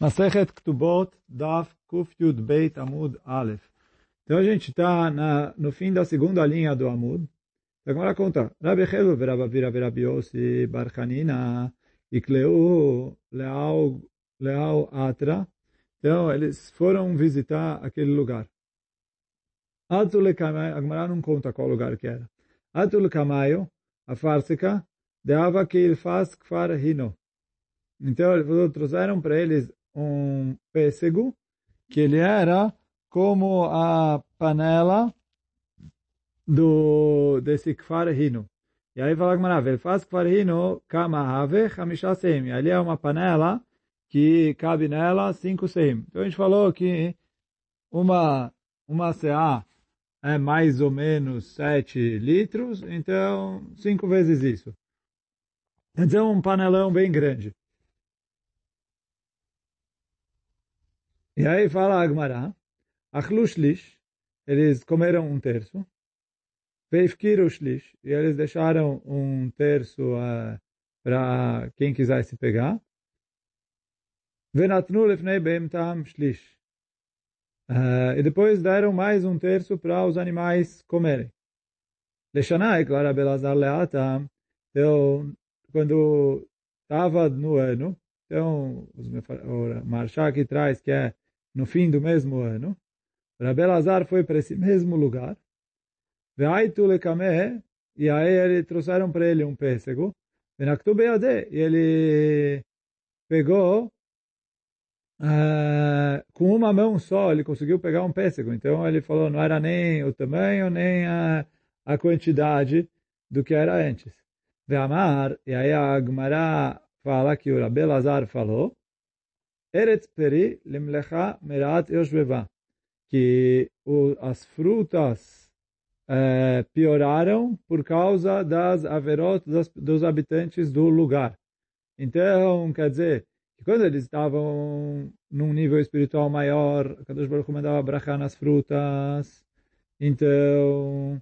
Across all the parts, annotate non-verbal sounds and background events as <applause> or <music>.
Masechet Ktubot, Daf, Kuf Yud Beit Amud Aleph. Então a gente está no fim da segunda linha do Amud. Então agora conta. Rabbi Chelu verabavira verabiosi barchanina ikleu leal, leal atra. Então eles foram visitar aquele lugar. Atul Kamayo, a Gemara não conta qual lugar que era. Atul Kamayo, a Fársica, deava que ele faz kfar hino. Então, ele falou, trouxeram para eles um pêssego, que ele era como a panela do, desse kfar hino. E aí fala que ele faz kfar hino kama have hamisha seim. Ali é uma panela que cabe nela cinco seim. Então a gente falou que uma, uma CA é mais ou menos 7 litros, então cinco vezes isso. Então um panelão bem grande. E aí fala Agmará, Achlu Shlish, eles comeram um terço, Veifkiru Shlish, e eles deixaram um terço uh, para quem quisesse pegar, Venatnu Lefnei Beim Tam Shlish. Uh, e depois deram mais um terço para os animais comerem. Leshanai, claro, Belazar Leatam, então, quando estava no ano, então, o Marshá aqui traz que é no fim do mesmo ano, Rabbi Lazar foi para esse mesmo lugar, e aí ele trouxeram para ele um pêssego, e ele pegou uh, com uma mão só, ele conseguiu pegar um pêssego. Então ele falou, não era nem o tamanho, nem a, a quantidade do que era antes. E aí a Agmará fala que o Rabbi Lazar falou, Eretz peri limlecha merat yoshbeva. Que o, as frutas é, pioraram por causa das averot das, dos habitantes do lugar. Então, quer dizer, que quando eles estavam num nível espiritual maior, Kadosh Baruch mandava brachar nas frutas, então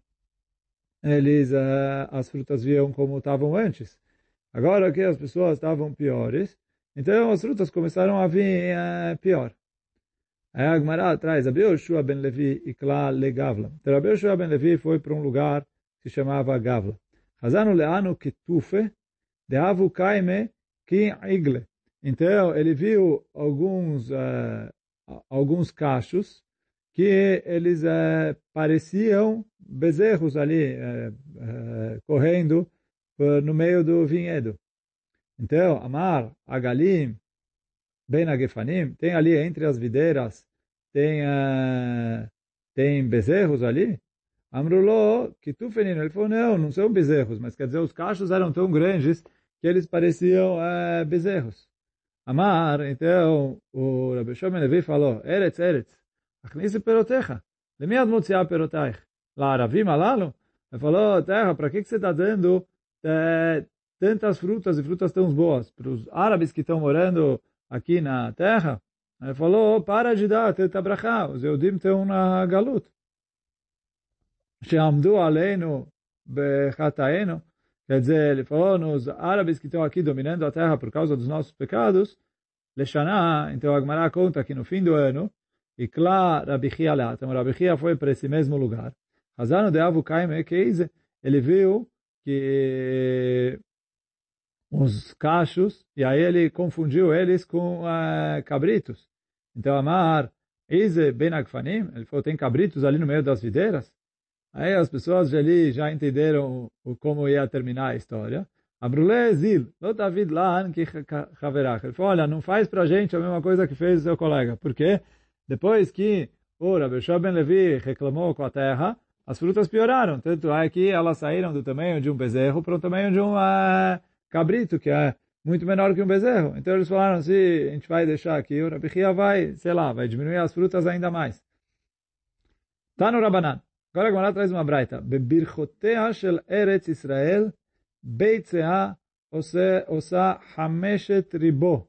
eles, uh, as frutas viam como estavam antes. Agora que as pessoas estavam piores, então as frutas começaram a vir uh, pior. Aí a Gemara traz, Abi Yoshua ben Levi ikla le Gavla. Então Abi Yoshua ben Levi foi para um lugar que se chamava Gavla. Hazanu leanu kitufe deavu kaime ki igle. Então ele viu alguns uh, alguns cachos que eles uh, pareciam bezerros ali correndo no meio do vinhedo. Então, Amar, Agalim, Ben Agefanim, tem ali entre as videiras, tem, uh, tem bezerros ali? Amruló, que tu fenino. Ele falou, não, não são bezerros, mas quer dizer, os cachos eram tão grandes que eles pareciam uh, bezerros. Amar, então, o Rabbi Shimon Levi falou, Eretz, Eretz, achnise perotecha, lemi ad mutziah perotaich. Lá, Ravim alalo, ele falou, terra, para que, que você está dando é, tantas frutas e frutas tão boas para os árabes que estão morando aqui na terra, ele falou, para de dar tanta brachá, os Eudim estão na galut. Sheamdu aleinu bechataenu, quer dizer, ele falou, nos árabes que estão aqui dominando a terra por causa dos nossos pecados, Leshaná, então a Gemara conta que no fim do ano, e Kla Rabihia Leatam, Rabihia foi para esse mesmo lugar. Hazano de Avu Kaime Keize, ele viu que uns cachos, e aí ele confundiu eles com uh, cabritos. Então, Amar, Ize Ben Agfanim, ele falou, tem cabritos ali no meio das videiras? Aí as pessoas ali já entenderam como ia terminar a história. Abrule Zil, lo David Lan que Haverach. Ele falou, olha, não faz pra gente a mesma coisa que fez o seu colega. Por quê? Depois que o Rabbi Ben Levi reclamou com a terra, as frutas pioraram. Tanto é que elas saíram do tamanho de um bezerro para o tamanho de um... Uh, cabrito, que é muito menor que um bezerro. Então eles falaram, se a gente vai deixar aqui, o Rabihia vai, sei lá, vai diminuir as frutas ainda mais. Tá no Rabanan. Agora a Gemara traz uma braita. Bebirchotea shel Eretz Israel, beitzea osa hameshet ribo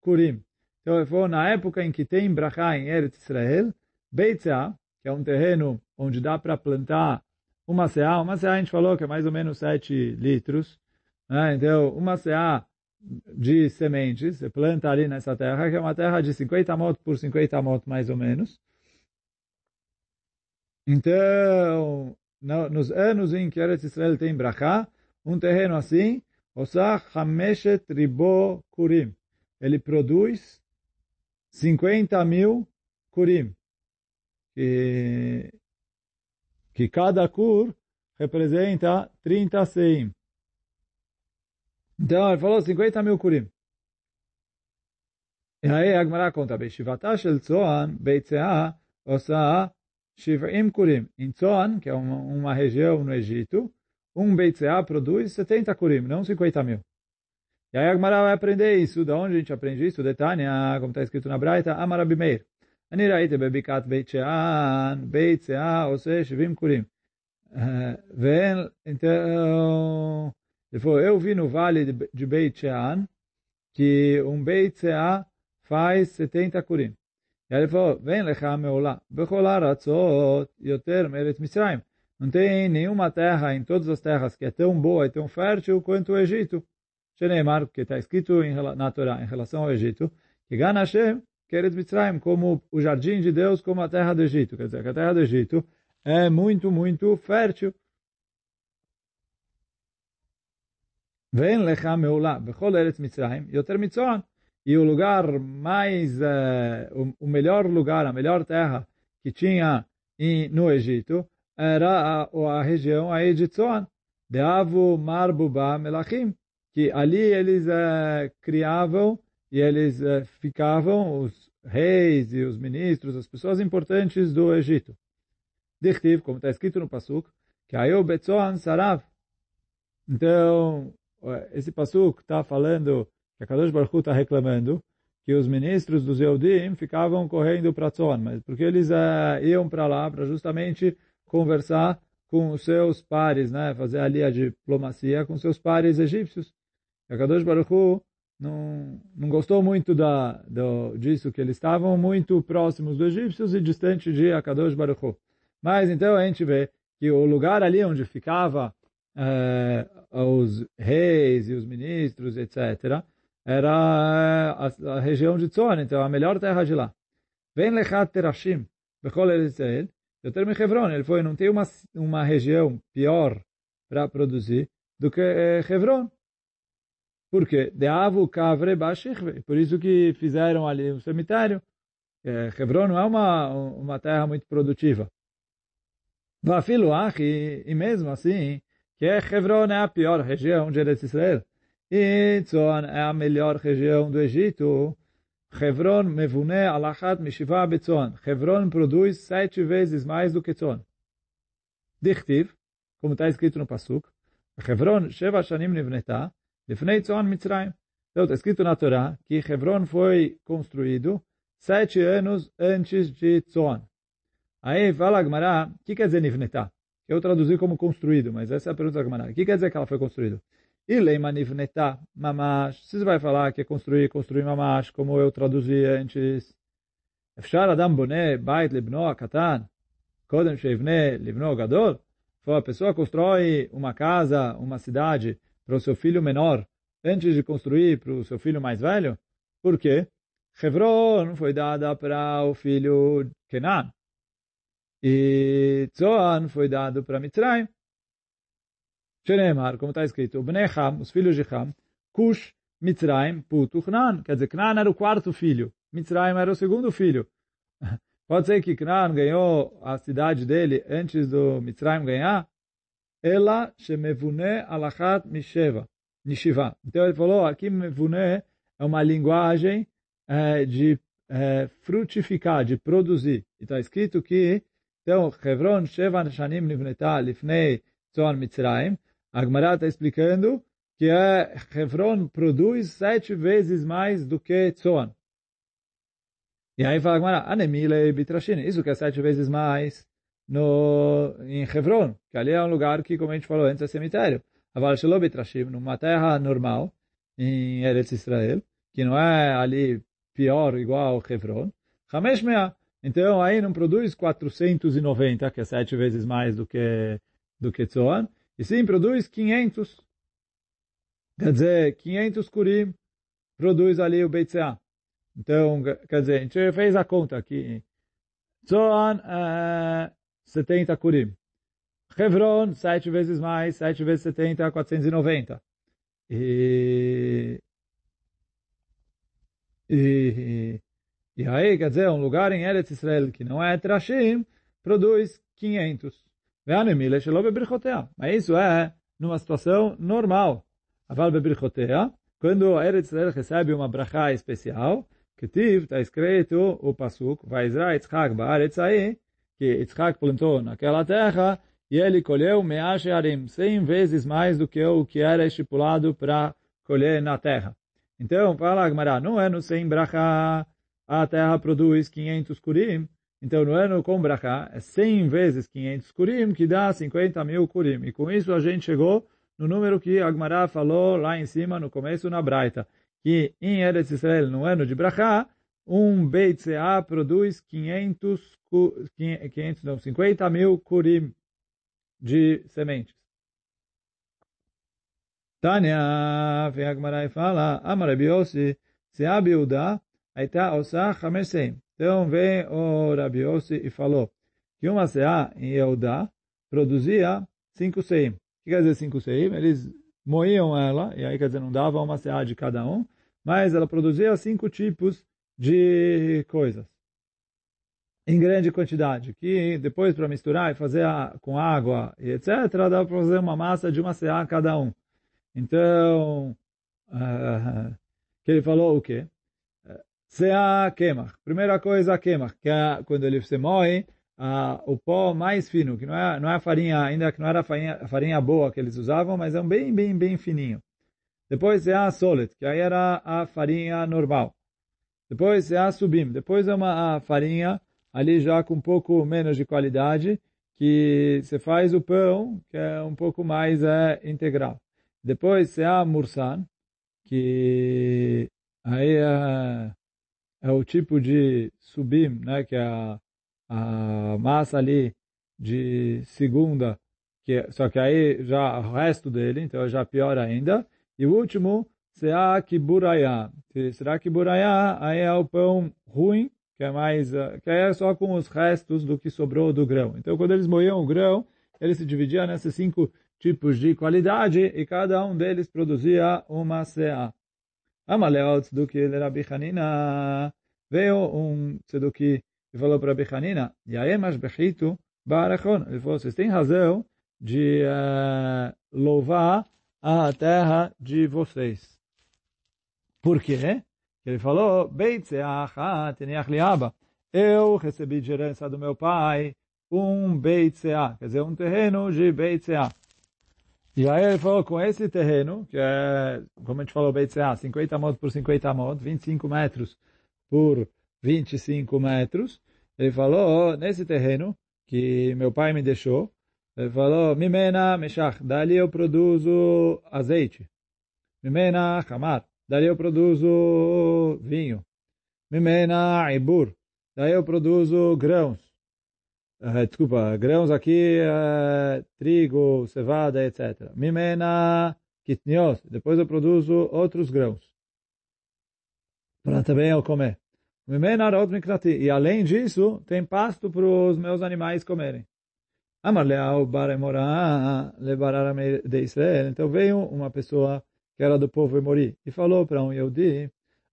kurim. Então falou, na época em que tem brachá em Eretz Israel, beitzea, que é um terreno onde dá para plantar uma seá, uma seá a gente falou que é mais ou menos 7 litros, né? Então, uma CA de sementes, você planta ali nessa terra, que é uma terra de 50 mot por 50 mot mais ou menos. Então, nos anos em que Eretz Israel tem brachá, um terreno assim, Osah Hameshet Ribo Kurim. Ele produz 50 mil Kurim. Que, que cada Kur representa 30 Seim. Então, ele falou 50 mil Kurim. E aí a Gemara conta, Beshivata Shel Tzoan, Beitzea, Osah Shivim Kurim. Em Tzoan, que é uma, uma região no Egito, um Beitzea produz 70 Kurim, não 50 mil. E aí a Gemara vai aprender isso. Da onde a gente aprende isso? De Tânia, como está escrito na Braita, Amarabi Meir. אני ראיתי בבקעת בית שאן, בית שאה עושה 70 קורים. ואין, ele falou, eu vi no vale de Beit Shean que um Beit Seah faz 70 kurim. E ele falou, vem lecha meolá, bechol aratzot yoter meret Mitzrayim. Não tem nenhuma terra em todas as terras que é tão boa e tão fértil quanto o Egito. Sheneemar, que está escrito na Torá em relação ao Egito, que Gan Hashem, Keret Mitzrayim, como o jardim de Deus, como a terra do Egito. Quer dizer, que a terra do Egito é muito, muito fértil. Vem lecha meulá, bechol eretz Mitzrayim, yoter mitzoan. E o lugar mais, uh, o, melhor lugar, a melhor terra que tinha no Egito, era a, a região aí de Tzoan, de Avu Marbuba Melachim, que ali eles uh, criavam e eles uh, ficavam, os reis e os ministros, as pessoas importantes do Egito. Dichtiv, como está escrito no Pasuk, que aí o Betzoan Sarav. Então, esse pasuk está falando que a Kadosh Baruch está reclamando que os ministros dos Eudim ficavam correndo para Tzon, mas porque eles uh, iam para lá para justamente conversar com os seus pares, né, fazer ali a diplomacia com seus pares egípcios. E a Kadosh Baruch não, não gostou muito da, do, disso, que eles estavam muito próximos dos egípcios e distante de Akadosh Baruch. Mas então a gente vê que o lugar ali onde ficava eh, os reis e os ministros, etc., era a, a região de Tzon, então a melhor terra de lá. Vem lechat terashim, bechol Israel, eu termo Hebron, ele foi, não tem uma, uma região pior para produzir do que eh, Hebron. Por quê? De avu kavre por isso que fizeram ali um cemitério. Eh, Hebron não é uma, uma terra muito produtiva. Vafilo achi, e mesmo assim, que Hebron é a pior região de Eretz Israel. E Tzon é a melhor região do Egito. Hebron mevune alachat mishiva betzon. Hebron produz sete vezes mais do que Tzon. Dichtiv, como está escrito no Pasuk, Hebron sheva shanim nivneta, lifnei Tzon Mitzrayim. Então, está escrito na Torá que Hebron foi construído sete anos antes de Tzon. Aí fala Agmará, o que quer dizer nivneta? Eu traduzi como construído, mas essa é a pergunta da Gamará. O que quer dizer que ela foi construída? E leima mamash. Vai falar que é construir, construir mamash, como eu traduzi antes. Efshar adam boné bait libno akatan. Kodem sheivne libno gadol. Foi a pessoa constrói uma casa, uma cidade para o seu filho menor antes de construir para o seu filho mais velho. Por quê? Hebron foi dada para o filho Kenan. E Zoan foi dado para Mitzrayim. Shenemar, como está escrito, Bnei Ham, os filhos de Ham, Cush, Mitzrayim, Putu, Knan. Quer dizer, Knan era o quarto filho. Mitzrayim era o segundo filho. <laughs> Pode ser que Knan ganhou a cidade dele antes do Mitzrayim ganhar? Ela shemevune alachat misheva, nishiva. Então ele falou, aqui mevune é uma linguagem é, de é, frutificar, de produzir. E está escrito que então, Hebron, Sheva Shanim Nivneta Lifnei Tzon Mitzrayim. A Gemara está explicando que é, Hebron produz sete vezes mais do que Tzon. E aí fala a Gemara, Anemile Bitrashin. Isso que é sete vezes mais no, em Hebron, que ali é um lugar que, como a gente falou antes, é cemitério. Aval Shelo Bitrashim, numa terra normal, em Eretz Israel, que não é ali pior, igual Hebron. Hamesh Mea. Então, aí não produz 490, que é sete vezes mais do que, do que Tzoan, e sim produz 500. Quer dizer, 500 kurim produz ali o Beitseá. Então, quer dizer, a gente fez a conta aqui. Zoan, uh, 70 kurim. Hebron, 7 vezes mais, 7 vezes 70, 490. E, e, e aí, quer dizer, um lugar em Eretz Israel que não é Trashim, produz 500. Mas isso é numa situação normal. Aval bebrichotea, quando Eretz Israel recebe uma brachá especial, que tiv, está escrito o pasuk, Vaizra Yitzchak ba'aretz aí, que Yitzchak plantou naquela terra, e ele colheu meash arim, cem vezes mais do que o que era estipulado para colher na terra. Então, fala Agmará, no ano sem brachá, a terra produz 500 kurim, então no ano com brachá é 100 vezes 500 kurim, que dá 50 mil kurim. E com isso a gente chegou no número que Agmará falou lá em cima, no começo, na Braita, que em Eretz Israel, no ano de brachá, um Beit Seah produz 500, 500 não, 50 mil kurim de sementes. Tânia, vem Agmará e fala, Amar Yossi, se a biúda, Aita Osa Hamesem. Então vem o Rabi Yossi e falou que uma seá em Yehudá produzia cinco seim. O que quer dizer cinco seim? Eles moíam ela, e aí quer dizer, não dava uma seá de cada um, mas ela produzia cinco tipos de coisas em grande quantidade, que depois para misturar e fazer a, com água e etc, dá para fazer uma massa de uma seá cada um. Então, uh, que ele falou o quê? Seá queimar. Primeira coisa, queimar, que é quando ele se moe, uh, o pó mais fino, que não é, não é a farinha, ainda que não era a farinha, a farinha boa que eles usavam, mas é um bem, bem, bem fininho. Depois é a solet, que aí era a farinha normal. Depois é a subim. Depois é uma farinha ali já com um pouco menos de qualidade, que você faz o pão, que é um pouco mais é, integral. Depois é a mursan, que aí é, é o tipo de subim, né, que é a, a massa ali de segunda, que é, só que aí já o resto dele, então já pior ainda. E o último, será que buraya. Será que buraya aí é o pão ruim, que é mais, eh, que é só com os restos do que sobrou do grão. Então quando eles moíam o grão, eles se dividiam nesses cinco tipos de qualidade e cada um deles produzia uma seá. Amaleu Tzeduki Rabi Hanina. Veio um Tzeduki e falou para Rabi Hanina, Yaemash Bechitu Barachon. Ele falou, vocês têm razão de uh, louvar a terra de vocês. Por quê? Ele falou, eu recebi de herança do meu pai um Beitseah, quer dizer, um terreno de Beitseah. E aí ele falou, com esse terreno, que é, como a gente falou, BCA, 50 motos por 50 motos, 25 metros por 25 metros, ele falou, nesse terreno que meu pai me deixou, ele falou, Mimena Meshach, dali eu produzo azeite. Mimena Hamar, dali eu produzo vinho. Mimena Ibur, daí eu produzo grãos. Uh, desculpa, grãos aqui, uh, trigo, cevada, etc. Mimena kitnios, depois eu produzo outros grãos. Para também eu comer. Mimena rot mikrati. E além disso, tem pasto para os meus animais comerem. Amar leal baremorá de Israel. Então veio uma pessoa que era do povo Emori e falou para um Yehudi,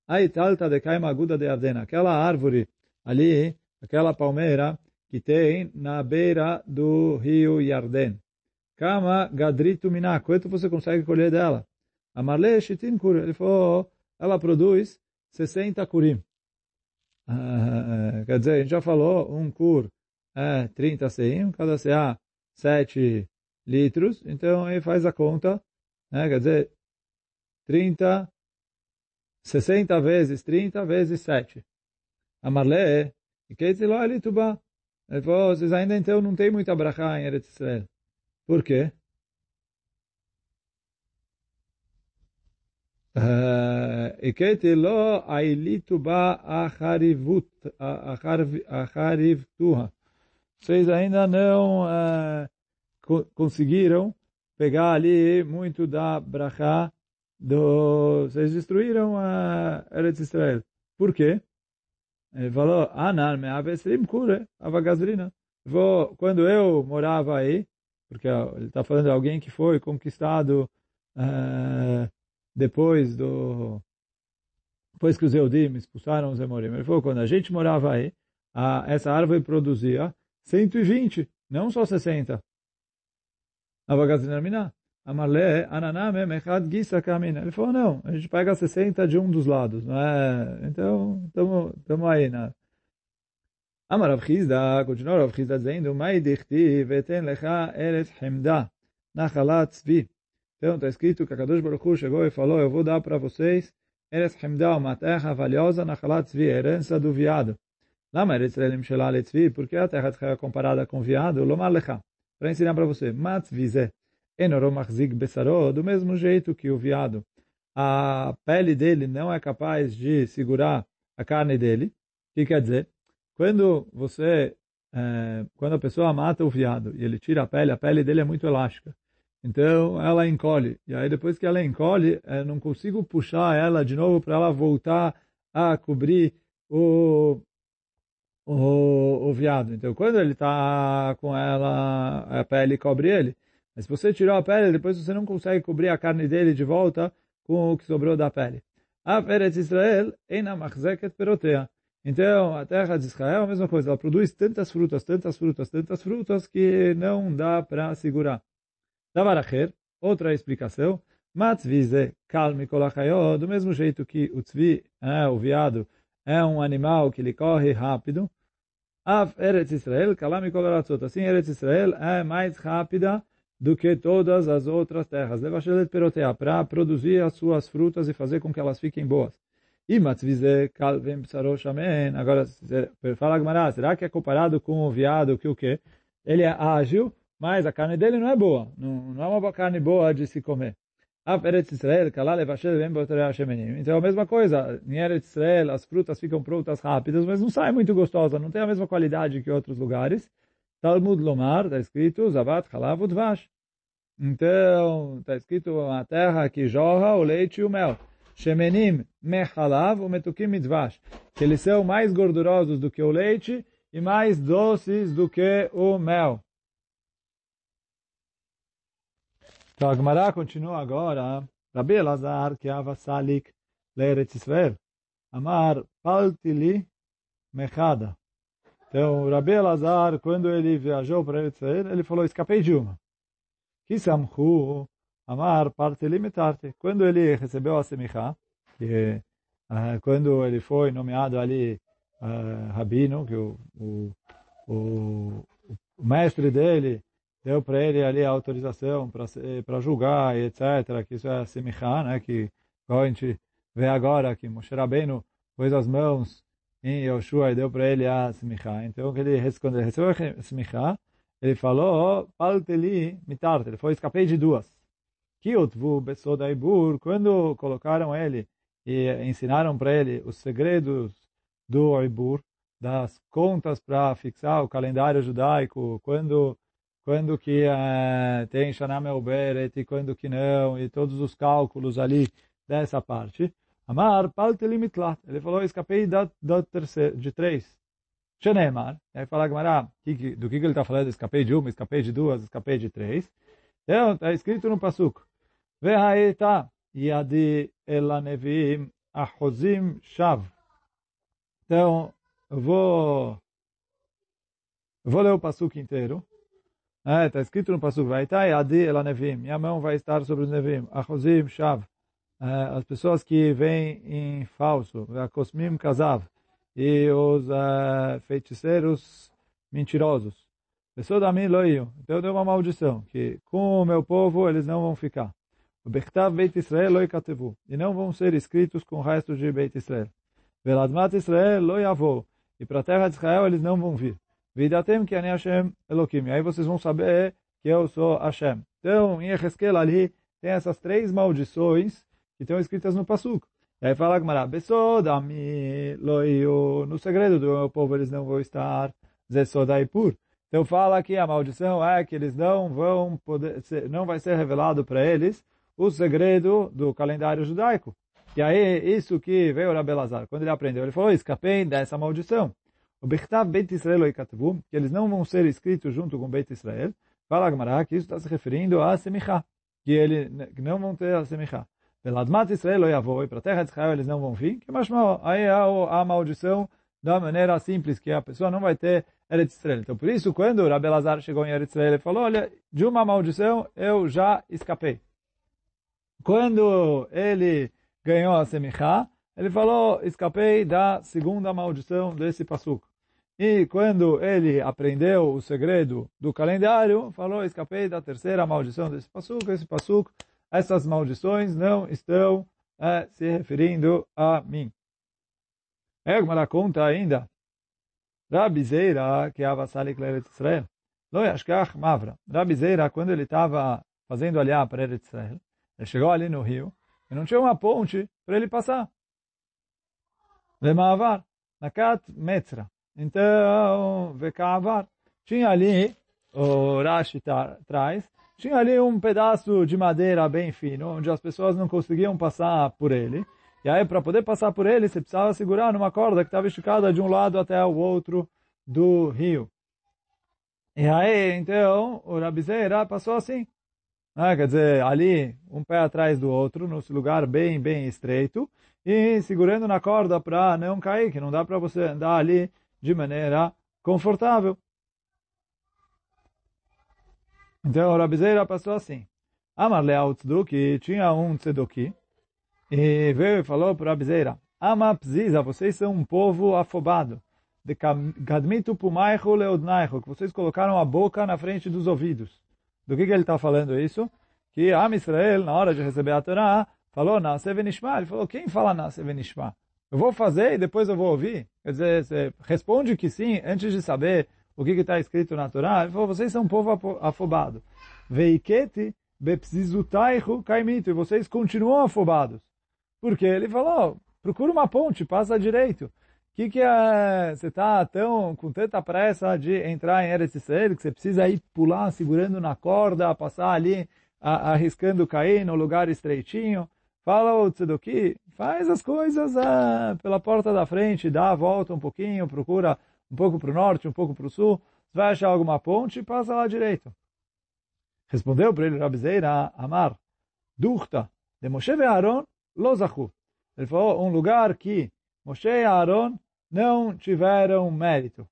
Aitalta de Kaima Aguda de Ardena, aquela árvore ali, aquela palmeira, que tem na beira do rio Yarden. Kama gadritu miná, quanto você consegue colher dela? Amarle shitin kur, ele falou, ela produz 60 kurim. Uh, quer dizer, a gente já falou, um kur é 30 seim, cada CA 7 litros, então aí faz a conta, né? quer dizer, 30, 60 vezes 30 vezes 7. Amarle, e que lá ele tuba. Ele falou, vocês ainda então não tem muita brachá em Eretz Israel. Por quê? הכיתי לא העליתו בה החריבתוה. Vocês ainda não uh, conseguiram pegar ali muito da brachá do, vocês destruíram a Eretz Israel. Por quê? Ele falou, Anan me avesrim kure avagazrina. Vou, quando eu morava aí, porque ele está falando de alguém que foi conquistado uh, depois do depois que os Eudim expulsaram os Emorim. Ele falou, quando a gente morava aí, a, essa árvore produzia 120, não só 60. Avagazrina Amarle, ananame, mechad gisa kamina. Ele falou, não, a gente pega 60 de um dos lados, não é? Então, estamos aí, né? Amar Rav Chizda, continua Rav Chizda dizendo, Mai dichti veten lecha eretz hemda, nachalat tzvi. Então, está escrito que a Kadosh Baruch Hu chegou e falou, eu vou dar para vocês eretz hemda, uma terra valiosa, nachalat tzvi, herança do viado. Lama eretz relim shelal tzvi, porque a terra é comparada com viado, lomar lecha. Para ensinar para você, matzvi zeh. Enoromachzig Bessaró, do mesmo jeito que o viado, a pele dele não é capaz de segurar a carne dele. O que quer dizer? Quando você, é, quando a pessoa mata o viado e ele tira a pele, a pele dele é muito elástica. Então ela encolhe. E aí depois que ela encolhe, eu não consigo puxar ela de novo para ela voltar a cobrir o, o, o viado. Então quando ele está com ela, a pele cobre ele. Mas se você tirou a pele, depois você não consegue cobrir a carne dele de volta com o que sobrou da pele. A Eretz Israel, Perotea. Então, a terra de Israel é a mesma coisa. Ela produz tantas frutas, tantas frutas, tantas frutas que não dá para segurar. Davaracher, outra explicação. Matzvize kalmi kolachayot, do mesmo jeito que o tzvi, é, o viado, é um animal que ele corre rápido. Av Eretz Israel, kalami kolaratzot. Assim, Eretz Israel é mais rápida do que todas as outras terras. perotea, para produzir as suas frutas e fazer com que elas fiquem boas. E. Agora, fala Gmará, será que é comparado com o viado que o quê? Ele é ágil, mas a carne dele não é boa. Não, não é uma carne boa de se comer. Então, a mesma coisa. Em Eretz Israel, as frutas ficam prontas rápidas, mas não sai muito gostosa. Não tem a mesma qualidade que outros lugares. Talmud Lomar, está escrito, Zavat Halav Udvash. Então, está escrito uma terra que jorra o leite e o mel. Shemenim mechalav metukim mitzvash. Que eles são mais gordurosos do que o leite e mais doces do que o mel. Então, a Gemara continua agora. Rabi Elazar, que ava salik le'eretz Israel. Amar paltili mechada. Então, Rabi Elazar, quando ele viajou para Israel, ele falou, escapei de uma. Kisamhu amar parte limitarte. Quando ele recebeu a semichá, que uh, quando ele foi nomeado ali uh, rabino, que o, o, o, o mestre dele deu para ele ali a autorização para julgar etc, que isso é semichá, né, que a gente vê agora que Moshe Rabbeinu pôs as mãos em Yoshua e deu para ele a smicha. Então, ele, quando ele recebeu a smicha, ele falou, palteli mitarte, ele foi, escapei de duas. Kiotvu besodaibur, quando colocaram ele e ensinaram para ele os segredos do Ibur, das contas para fixar o calendário judaico, quando quando que uh, tem Shana Meuberet e quando que não, e todos os cálculos ali dessa parte. Amar, palte mitlat. Ele falou, escapei da, da terceira, de três. Shenemar. Aí fala Gamara, do que, ele está falando? Escapei de uma, escapei de duas, escapei de três. Então, está escrito no Pasuk. Vehaeta yadi elanevim ahozim shav. Então, eu vou, vou ler o Pasuk inteiro. Está é, tá escrito no Pasuk. Vehaeta yadi elanevim. Minha mão vai estar sobre os nevim. Ahozim shav uh, as pessoas que vêm em falso, a Kosmim Kazav, e os uh, feiticeiros mentirosos. Pessoas da mim loiam. Então deu uma maldição, que com o meu povo eles não vão ficar. O Bechtav Beit Israel loi katevu. E não vão ser escritos com o resto de Beit Israel. Veladmat Israel loi avô. E para a terra de Israel eles não vão vir. Vidatem que ani Hashem Elokim. E aí vocês vão saber que eu sou Hashem. Então, em Ezequiel ali, tem essas três maldições que estão escritas no Pasuk. E aí fala Gmará, Besodami loiu, no segredo do meu povo eles não vão estar, Zesodaipur. Então fala que a maldição é que eles não vão poder, não vai ser revelado para eles o segredo do calendário judaico. E aí, isso que veio Rabi Lazar, quando ele aprendeu, ele falou, escapei dessa maldição. O Bechtav Beit Israel Oikatvu, que eles não vão ser escritos junto com Beit Israel, fala Agmará que isso está se referindo a Semichá, que eles não vão ter a Semichá. Veladmat Israel Oyavoi, para a terra de Israel eles não vão vir, que mais mal, aí há a maldição da maneira simples, que a pessoa não vai ter Eretz Israel. Então, por isso, quando Rabi Lazar chegou em Eretz Israel, ele falou, olha, de uma maldição eu já escapei. Quando ele ganhou a Semichá, ele falou, escapei da segunda maldição desse passuco. E quando ele aprendeu o segredo do calendário, falou, escapei da terceira maldição desse passuco, esse passuco, essas maldições não estão é, se referindo a mim. Egmara conta ainda, Rabi Zeira, que é Israel, Lo Yashkach Mavra. Rabi Zeira, quando ele estava fazendo aliá para Eretz Israel, ele chegou ali no rio, e não tinha uma ponte para ele passar. Lemavar, Nakat Metzra. Então, Vekavar, tinha ali, o Rashi traz, tinha ali um pedaço de madeira bem fino, onde as pessoas não conseguiam passar por ele. E aí, para poder passar por ele, você precisava segurar numa corda que estava esticada de um lado até o outro do rio. E aí, então, o Rabizeira passou assim. Ah, quer dizer, ali, um pé atrás do outro, nesse lugar bem, bem estreito, e segurando na corda para não cair, que não dá para você andar ali de maneira confortável. Então, o Rabizeira passou assim. Amar Leal Tzduki, tinha um Tzedoki, e veio e falou para Rabizeira, Ama Pziza, vocês são um povo afobado. De Gadmitu Pumaichu Leodnaichu, que vocês colocaram a boca na frente dos ouvidos. Do que, que ele está falando isso? Que Am Israel, na hora de receber a Torá, falou Nasce Venishma. Ele falou, quem fala Nasce Venishma? Eu vou fazer e depois eu vou ouvir? Quer dizer, responde que sim antes de saber o que está escrito na Torá. Ele falou, vocês são um povo afobado. Veiketi bepsizutaichu kaimitu. E vocês continuam afobados. Porque ele falou, procura uma ponte, passa direito. O que, que é, você está tão, com tanta pressa de entrar em Eretz Israel, que você precisa ir pular segurando na corda, passar ali, a, arriscando cair no lugar estreitinho? Fala o Tzedoki, faz as coisas ah, pela porta da frente, dá a volta um pouquinho, procura um pouco para o norte, um pouco para o sul, vai achar alguma ponte e passa lá direito. Respondeu para ele Rabizeira, Amar, Duchta, de Moshe e Aaron, Lozachu. Ele falou, um lugar que Moshe e Aaron não tiveram mérito.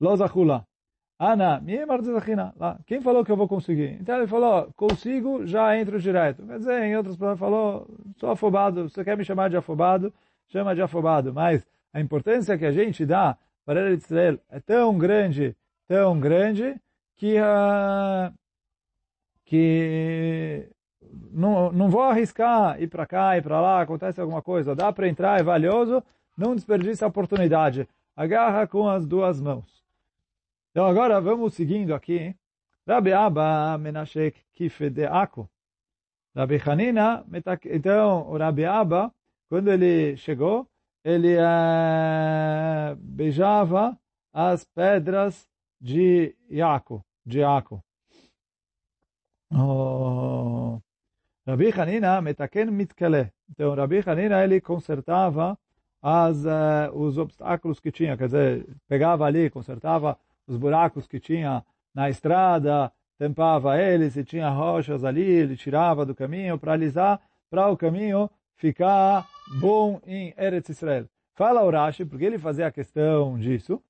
Lozachu lá. Ana, lá. Quem falou que eu vou conseguir? Então ele falou, consigo, já entro direto. Quer dizer, em outras palavras, falou, sou afobado, você quer me chamar de afobado? Chama de afobado. Mas a importância que a gente dá para ele Israel é tão grande, tão grande, que, uh, que não, não vou arriscar ir para cá, ir para lá, acontece alguma coisa. Dá para entrar, é valioso, não desperdice a oportunidade. Agarra com as duas mãos. Então agora vamos seguindo aqui. Rabi Abba Menashek Kifedeako. Rabi Hanina, então o Rabi Abba, quando ele chegou, ele uh, beijava as pedras de Iaco, de Iaco. Oh. Rabi Hanina metaken mitkale. Então Rabi Hanina ele consertava as, uh, os obstáculos que tinha, quer dizer, pegava ali, consertava os buracos que tinha na estrada, tampava eles, e tinha rochas ali, ele tirava do caminho para alisar, para o caminho ficar bom em Eretz Israel. Fala o Rashi, porque ele fazia a questão disso,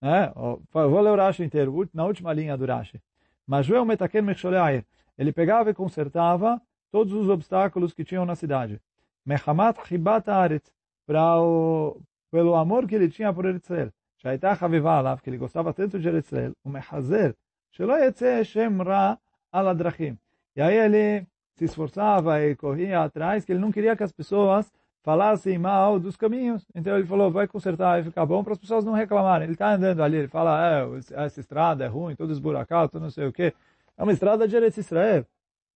né? vou ler o Rashi inteiro, na última linha do Rashi. Mas Joel Metaken Mecholeair, ele pegava e consertava todos os obstáculos que tinham na cidade. Mechamat Chibat Aretz, pelo amor que ele tinha por Eretz Israel. שהייתה חביבה עליו, כי לגוסתיו הטנטו של ישראל, הוא מחזר שלא יצא שם רע על הדרכים. E aí ele se esforçava e corria atrás, que ele não queria que as pessoas falassem mal dos caminhos. Então ele falou, vai consertar, e ficar bom para as pessoas não reclamarem. Ele está andando ali, ele fala, é, essa estrada é ruim, todo esburacado, todo não sei o quê. É uma estrada de Eretz Israel.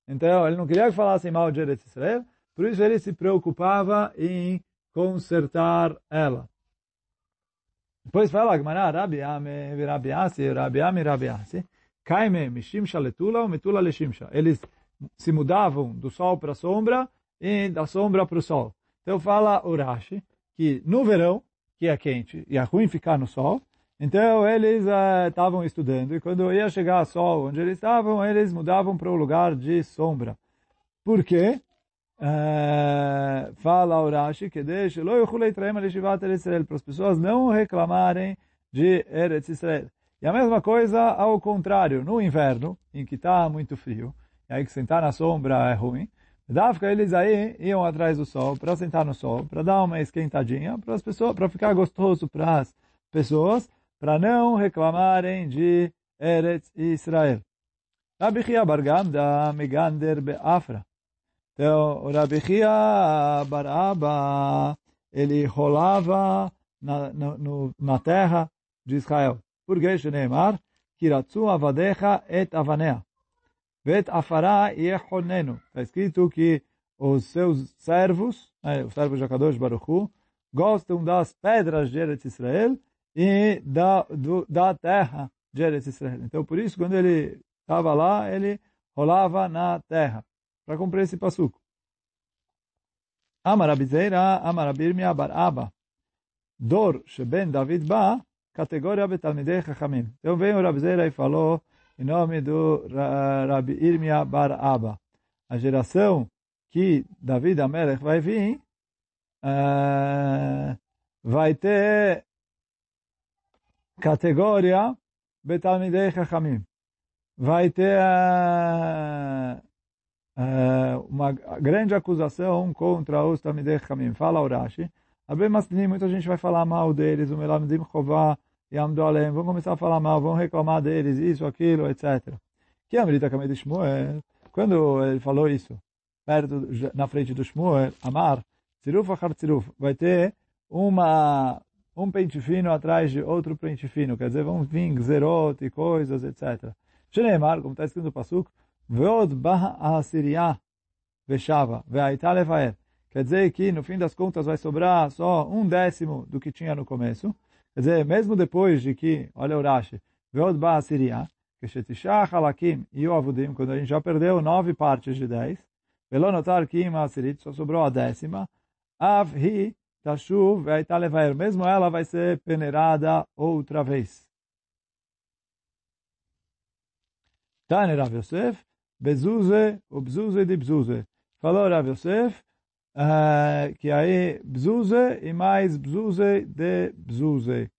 Então ele não queria que falassem mal de Eretz Israel, por isso ele se preocupava em consertar ela. Depois fala, Gmará, Rabi Ame, Rabi Asi, Rabi Ame, Rabi Asi, Kaime, Mishimsha letula, metula leshimsha. Eles se mudavam do sol para a sombra e da sombra para o sol. Então fala Urashi que no verão, que é quente e é ruim ficar no sol, então eles estavam uh, estudando e quando ia chegar sol onde eles estavam, eles mudavam para o lugar de sombra. Por quê? Uh, fala Urashi que deixa para as pessoas não reclamarem de Eretz Israel. E a mesma coisa ao contrário, no inverno, em que está muito frio, e aí que sentar na sombra é ruim, Dafka eles aí iam atrás do sol para sentar no sol, para dar uma esquentadinha para as pessoas, para ficar gostoso para as pessoas, para não reclamarem de Eretz Israel. Rabi Chia Bargam da Megander Beafra. Então, o Rabi Chia Baraba, ele rolava na, na, na terra de Israel. Por que Neymar? Kiratsu avadecha et avanea. Vet afará yechonenu. Está escrito que os seus servos, né, os servos de Akadosh Baruch gostam das pedras de Eretz Israel e da, do, da terra de Eretz Israel. Então, por isso, quando ele estava lá, ele rolava na terra, para cumprir esse passuco. Amarabizeira, Amarabirmia bar Abba. Dor sheben David ba, categoria betalmidei chachamim. Então vem o Rabzeira e falou em nome do Rabi Irmia Bar Abba. A geração que David Amelech vai vir, uh, vai ter categoria Betalmidei Chachamim. Vai ter uh, uh, uma grande acusação contra os Talmidei Chachamim. Fala Urashi. Muita gente vai falar mal deles, o Melamedim Chová, Yamdu Alem, vão começar a falar mal, vão reclamar deles, isso, aquilo, etc. Que Amrita Kamed Shmuel, quando ele falou isso, perto, na frente do Shmuel, Amar, Tziruf Achar Tziruf, vai ter uma, um pente fino atrás de outro pente fino, quer dizer, vão vir zerot e coisas, etc. Sheneemar, como está escrito no Pasuk, Veod Baha Asiriah Veshava, Veaita. Quer dizer que, no fim das contas, vai sobrar só um décimo do que tinha no começo. Quer dizer, mesmo depois de que, olha o Rashi, Veod Ba Asiria, que Shetisha Halakim e quando a gente já perdeu nove partes de dez, Velonotar Kim Asirit, só sobrou a décima, Av Hi Tashuv Veitalevaer, mesmo ela vai ser peneirada outra vez. Tane Rav Yosef, Bezuze, o Bzuze de Bzuze. Falou Rav Yosef, uh, que aí Bzuze e mais Bzuze de Bzuze.